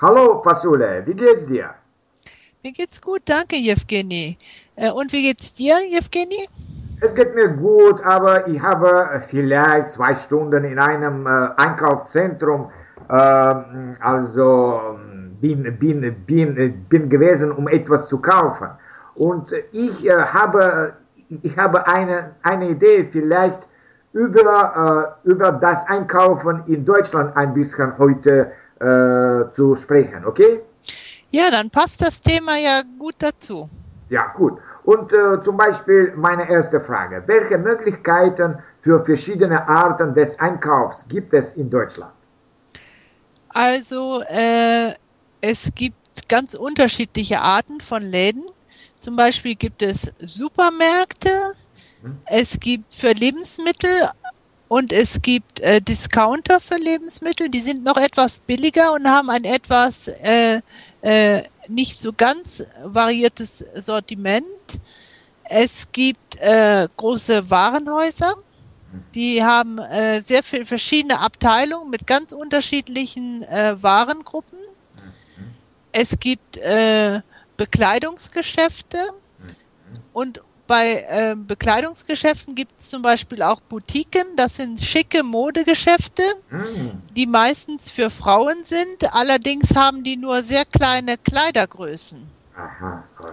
Hallo Fasule, wie geht's dir? Mir geht's gut, danke Jewgeni. Äh, und wie geht's dir, Jewgeni? Es geht mir gut, aber ich habe vielleicht zwei Stunden in einem äh, Einkaufszentrum, äh, also bin, bin, bin, bin gewesen, um etwas zu kaufen. Und ich äh, habe, ich habe eine, eine Idee, vielleicht über, äh, über das Einkaufen in Deutschland ein bisschen heute äh, zu sprechen, okay? Ja, dann passt das Thema ja gut dazu. Ja, gut. Und äh, zum Beispiel meine erste Frage. Welche Möglichkeiten für verschiedene Arten des Einkaufs gibt es in Deutschland? Also, äh, es gibt ganz unterschiedliche Arten von Läden. Zum Beispiel gibt es Supermärkte, hm. es gibt für Lebensmittel und es gibt äh, Discounter für Lebensmittel, die sind noch etwas billiger und haben ein etwas äh, äh, nicht so ganz variiertes Sortiment. Es gibt äh, große Warenhäuser, die haben äh, sehr viele verschiedene Abteilungen mit ganz unterschiedlichen äh, Warengruppen. Es gibt Bekleidungsgeschäfte und bei äh, Bekleidungsgeschäften gibt es zum Beispiel auch Boutiquen. Das sind schicke Modegeschäfte, mm. die meistens für Frauen sind. Allerdings haben die nur sehr kleine Kleidergrößen. Aha, okay.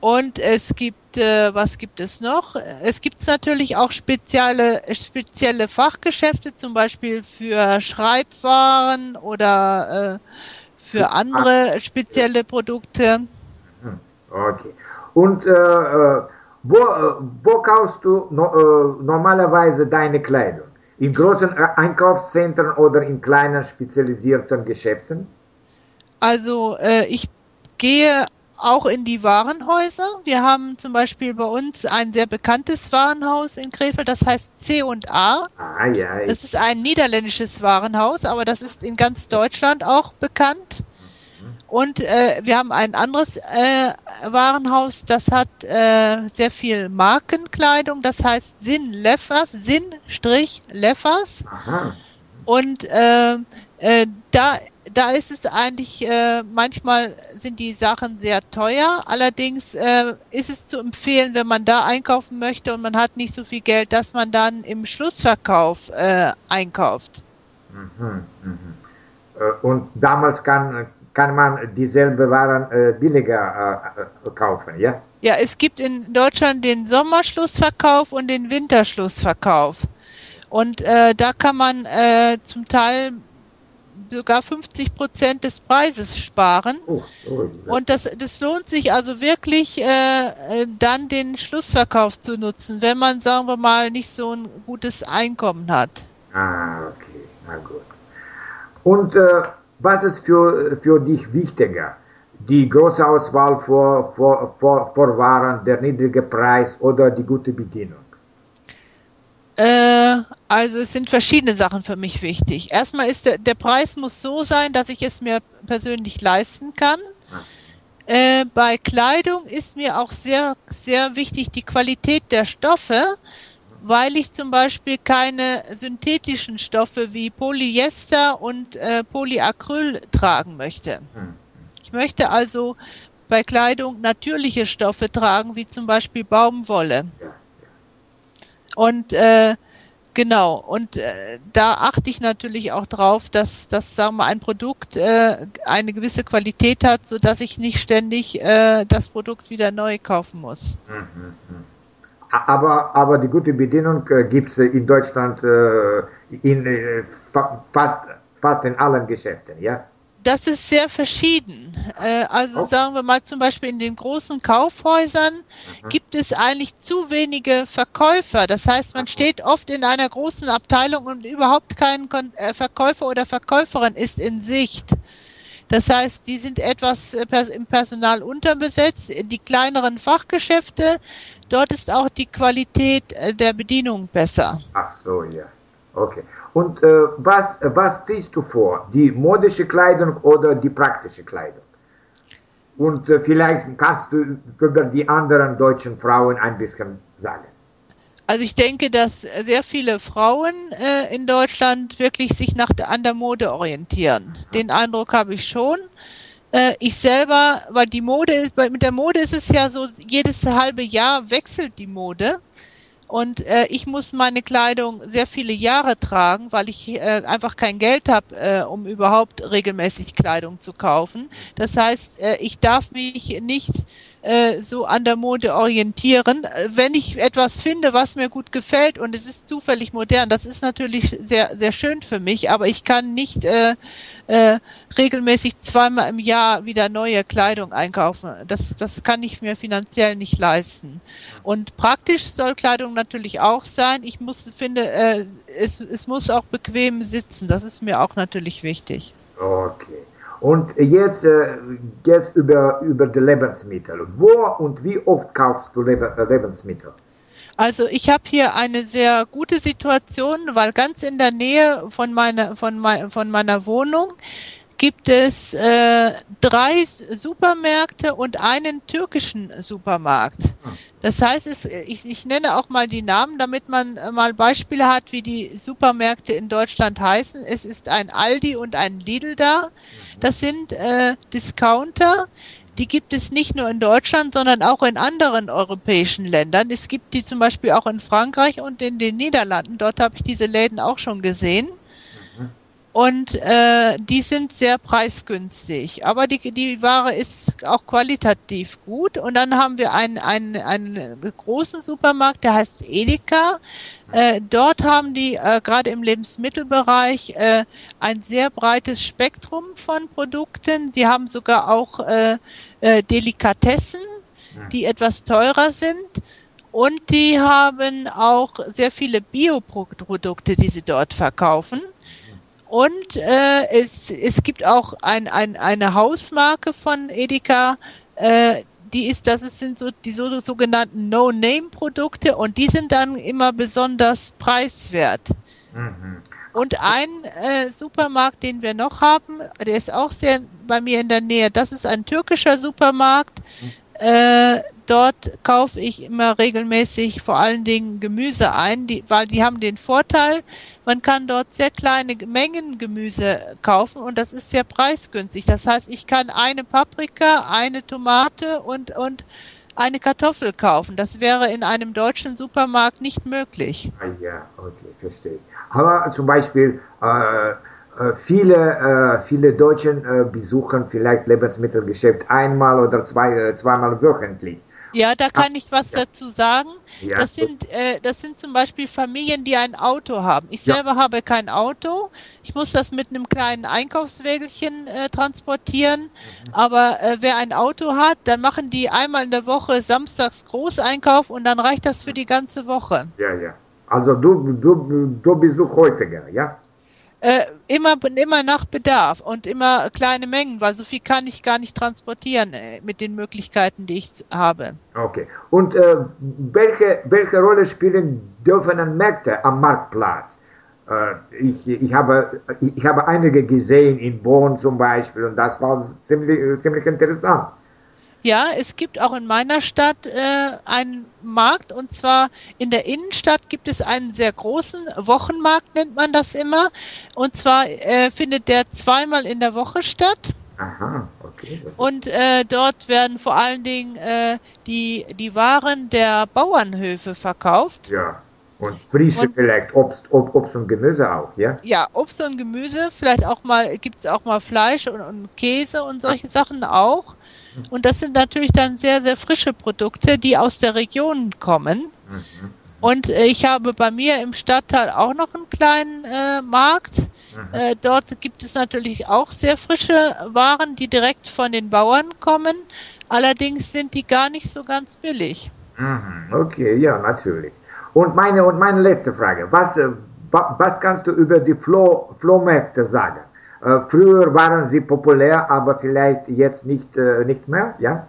Und es gibt, äh, was gibt es noch? Es gibt natürlich auch spezielle, spezielle Fachgeschäfte, zum Beispiel für Schreibwaren oder äh, für andere spezielle Produkte. Hm, okay. Und äh, äh wo, wo kaufst du no, äh, normalerweise deine Kleidung? In großen äh, Einkaufszentren oder in kleinen spezialisierten Geschäften? Also äh, ich gehe auch in die Warenhäuser. Wir haben zum Beispiel bei uns ein sehr bekanntes Warenhaus in Krefeld, das heißt C&A. Ah, ja, das ist ein niederländisches Warenhaus, aber das ist in ganz Deutschland auch bekannt. Und äh, wir haben ein anderes äh, Warenhaus, das hat äh, sehr viel Markenkleidung, das heißt Sinn Leffers, Sinn-Leffers. Strich Und äh, äh, da, da ist es eigentlich, äh, manchmal sind die Sachen sehr teuer, allerdings äh, ist es zu empfehlen, wenn man da einkaufen möchte und man hat nicht so viel Geld, dass man dann im Schlussverkauf äh, einkauft. Mhm, mh. Äh, und damals kann kann man dieselbe Waren äh, billiger äh, kaufen, ja? Ja, es gibt in Deutschland den Sommerschlussverkauf und den Winterschlussverkauf. Und äh, da kann man äh, zum Teil sogar 50 Prozent des Preises sparen. Oh, oh, ja. Und das, das lohnt sich also wirklich, äh, äh, dann den Schlussverkauf zu nutzen, wenn man, sagen wir mal, nicht so ein gutes Einkommen hat. Ah, okay, na gut. Und äh, was ist für, für dich wichtiger? Die große Auswahl vor, vor, vor, vor Waren, der niedrige Preis oder die gute Bedienung? Äh, also es sind verschiedene Sachen für mich wichtig. Erstmal ist der, der Preis muss so sein, dass ich es mir persönlich leisten kann. Äh, bei Kleidung ist mir auch sehr, sehr wichtig die Qualität der Stoffe weil ich zum Beispiel keine synthetischen Stoffe wie Polyester und äh, Polyacryl tragen möchte. Hm. Ich möchte also bei Kleidung natürliche Stoffe tragen, wie zum Beispiel Baumwolle. Und äh, genau, und äh, da achte ich natürlich auch drauf, dass, dass sagen wir, ein Produkt äh, eine gewisse Qualität hat, sodass ich nicht ständig äh, das Produkt wieder neu kaufen muss. Mhm, mh. Aber, aber die gute Bedienung äh, gibt es in Deutschland äh, in äh, fast, fast in allen Geschäften, ja? Das ist sehr verschieden. Äh, also oh. sagen wir mal zum Beispiel in den großen Kaufhäusern mhm. gibt es eigentlich zu wenige Verkäufer. Das heißt, man steht oft in einer großen Abteilung und überhaupt kein äh, Verkäufer oder Verkäuferin ist in Sicht. Das heißt, die sind etwas äh, im Personal unterbesetzt. Die kleineren Fachgeschäfte, dort ist auch die Qualität äh, der Bedienung besser. Ach so, ja. Okay. Und äh, was, was ziehst du vor? Die modische Kleidung oder die praktische Kleidung? Und äh, vielleicht kannst du über die anderen deutschen Frauen ein bisschen sagen. Also ich denke, dass sehr viele Frauen äh, in Deutschland wirklich sich nach der, an der Mode orientieren. Den Eindruck habe ich schon. Äh, ich selber, weil die Mode ist, mit der Mode ist es ja so, jedes halbe Jahr wechselt die Mode. Und äh, ich muss meine Kleidung sehr viele Jahre tragen, weil ich äh, einfach kein Geld habe, äh, um überhaupt regelmäßig Kleidung zu kaufen. Das heißt, äh, ich darf mich nicht äh, so an der Mode orientieren. Wenn ich etwas finde, was mir gut gefällt und es ist zufällig modern, das ist natürlich sehr, sehr schön für mich, aber ich kann nicht äh, äh, regelmäßig zweimal im Jahr wieder neue Kleidung einkaufen. Das, das kann ich mir finanziell nicht leisten. Und praktisch soll Kleidung natürlich auch sein. Ich muss, finde, äh, es, es muss auch bequem sitzen. Das ist mir auch natürlich wichtig. Okay. Und jetzt äh, geht über, über die Lebensmittel. Wo und wie oft kaufst du äh, Lebensmittel? Also ich habe hier eine sehr gute Situation, weil ganz in der Nähe von meiner, von mein, von meiner Wohnung gibt es äh, drei Supermärkte und einen türkischen Supermarkt. Hm. Das heißt, es, ich, ich, nenne auch mal die Namen, damit man äh, mal Beispiele hat, wie die Supermärkte in Deutschland heißen. Es ist ein Aldi und ein Lidl da. Das sind äh, Discounter. Die gibt es nicht nur in Deutschland, sondern auch in anderen europäischen Ländern. Es gibt die zum Beispiel auch in Frankreich und in den Niederlanden. Dort habe ich diese Läden auch schon gesehen. Und äh, die sind sehr preisgünstig. Aber die, die Ware ist auch qualitativ gut. Und dann haben wir einen, einen, einen großen Supermarkt, der heißt Edeka. Äh, dort haben die äh, gerade im Lebensmittelbereich äh, ein sehr breites Spektrum von Produkten. Sie haben sogar auch äh, äh, Delikatessen, die etwas teurer sind. Und die haben auch sehr viele Bioprodukte, die sie dort verkaufen. Und äh, es, es gibt auch ein, ein, eine Hausmarke von Edeka, äh, die ist, das sind so die so, sogenannten No-Name-Produkte und die sind dann immer besonders preiswert. Mhm. Und ein äh, Supermarkt, den wir noch haben, der ist auch sehr bei mir in der Nähe. Das ist ein türkischer Supermarkt. Mhm. Äh, dort kaufe ich immer regelmäßig vor allen Dingen Gemüse ein, die, weil die haben den Vorteil, man kann dort sehr kleine Mengen Gemüse kaufen und das ist sehr preisgünstig. Das heißt, ich kann eine Paprika, eine Tomate und, und eine Kartoffel kaufen. Das wäre in einem deutschen Supermarkt nicht möglich. Ah, ja, okay, verstehe. Aber zum Beispiel äh, viele, äh, viele Deutschen äh, besuchen vielleicht Lebensmittelgeschäft einmal oder zwei, äh, zweimal wöchentlich. Ja, da kann ich was ja. dazu sagen. Ja. Das, sind, äh, das sind zum Beispiel Familien, die ein Auto haben. Ich ja. selber habe kein Auto. Ich muss das mit einem kleinen Einkaufswägelchen äh, transportieren. Mhm. Aber äh, wer ein Auto hat, dann machen die einmal in der Woche samstags Großeinkauf und dann reicht das für die ganze Woche. Ja, ja. Also du, du, du besuchst häufiger, ja? Äh, immer, immer nach Bedarf und immer kleine Mengen, weil so viel kann ich gar nicht transportieren äh, mit den Möglichkeiten, die ich habe. Okay. Und äh, welche, welche Rolle spielen dürfen Märkte am Marktplatz? Äh, ich, ich, habe, ich habe einige gesehen in Bonn zum Beispiel und das war ziemlich, ziemlich interessant. Ja, es gibt auch in meiner Stadt äh, einen Markt und zwar in der Innenstadt gibt es einen sehr großen Wochenmarkt, nennt man das immer. Und zwar äh, findet der zweimal in der Woche statt. Aha, okay. Und äh, dort werden vor allen Dingen äh, die, die Waren der Bauernhöfe verkauft. Ja. Und Frische und, vielleicht, Obst, Ob, Obst und Gemüse auch, ja? Ja, Obst und Gemüse, vielleicht auch mal, gibt es auch mal Fleisch und, und Käse und solche Sachen auch. Und das sind natürlich dann sehr, sehr frische Produkte, die aus der Region kommen. Mhm. Und äh, ich habe bei mir im Stadtteil auch noch einen kleinen äh, Markt. Mhm. Äh, dort gibt es natürlich auch sehr frische Waren, die direkt von den Bauern kommen. Allerdings sind die gar nicht so ganz billig. Mhm. Okay, ja, natürlich. Und meine, und meine letzte Frage. Was, äh, was kannst du über die Flo, Flohmärkte sagen? Äh, früher waren sie populär, aber vielleicht jetzt nicht, äh, nicht mehr, ja?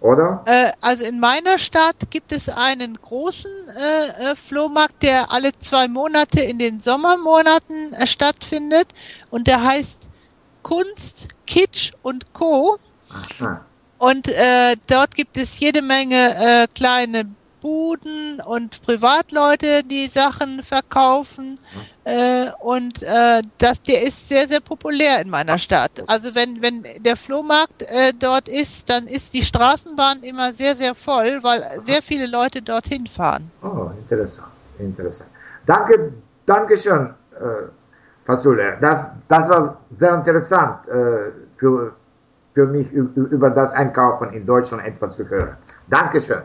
Oder? Äh, also in meiner Stadt gibt es einen großen äh, äh, Flohmarkt, der alle zwei Monate in den Sommermonaten stattfindet und der heißt Kunst, Kitsch und Co. Aha. Und dort gibt es jede Menge kleine Buden und Privatleute, die Sachen verkaufen. Äh, und äh, das, der ist sehr, sehr populär in meiner Stadt. Also wenn, wenn der Flohmarkt äh, dort ist, dann ist die Straßenbahn immer sehr, sehr voll, weil sehr viele Leute dorthin fahren. Oh, interessant, interessant. Danke, danke schön, äh, Fasule. Das, das war sehr interessant äh, für, für mich über das Einkaufen in Deutschland etwas zu hören. Dankeschön.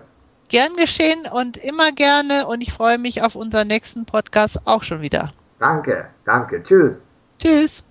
Gern geschehen und immer gerne und ich freue mich auf unseren nächsten Podcast auch schon wieder. Danke, danke. Tschüss. Tschüss.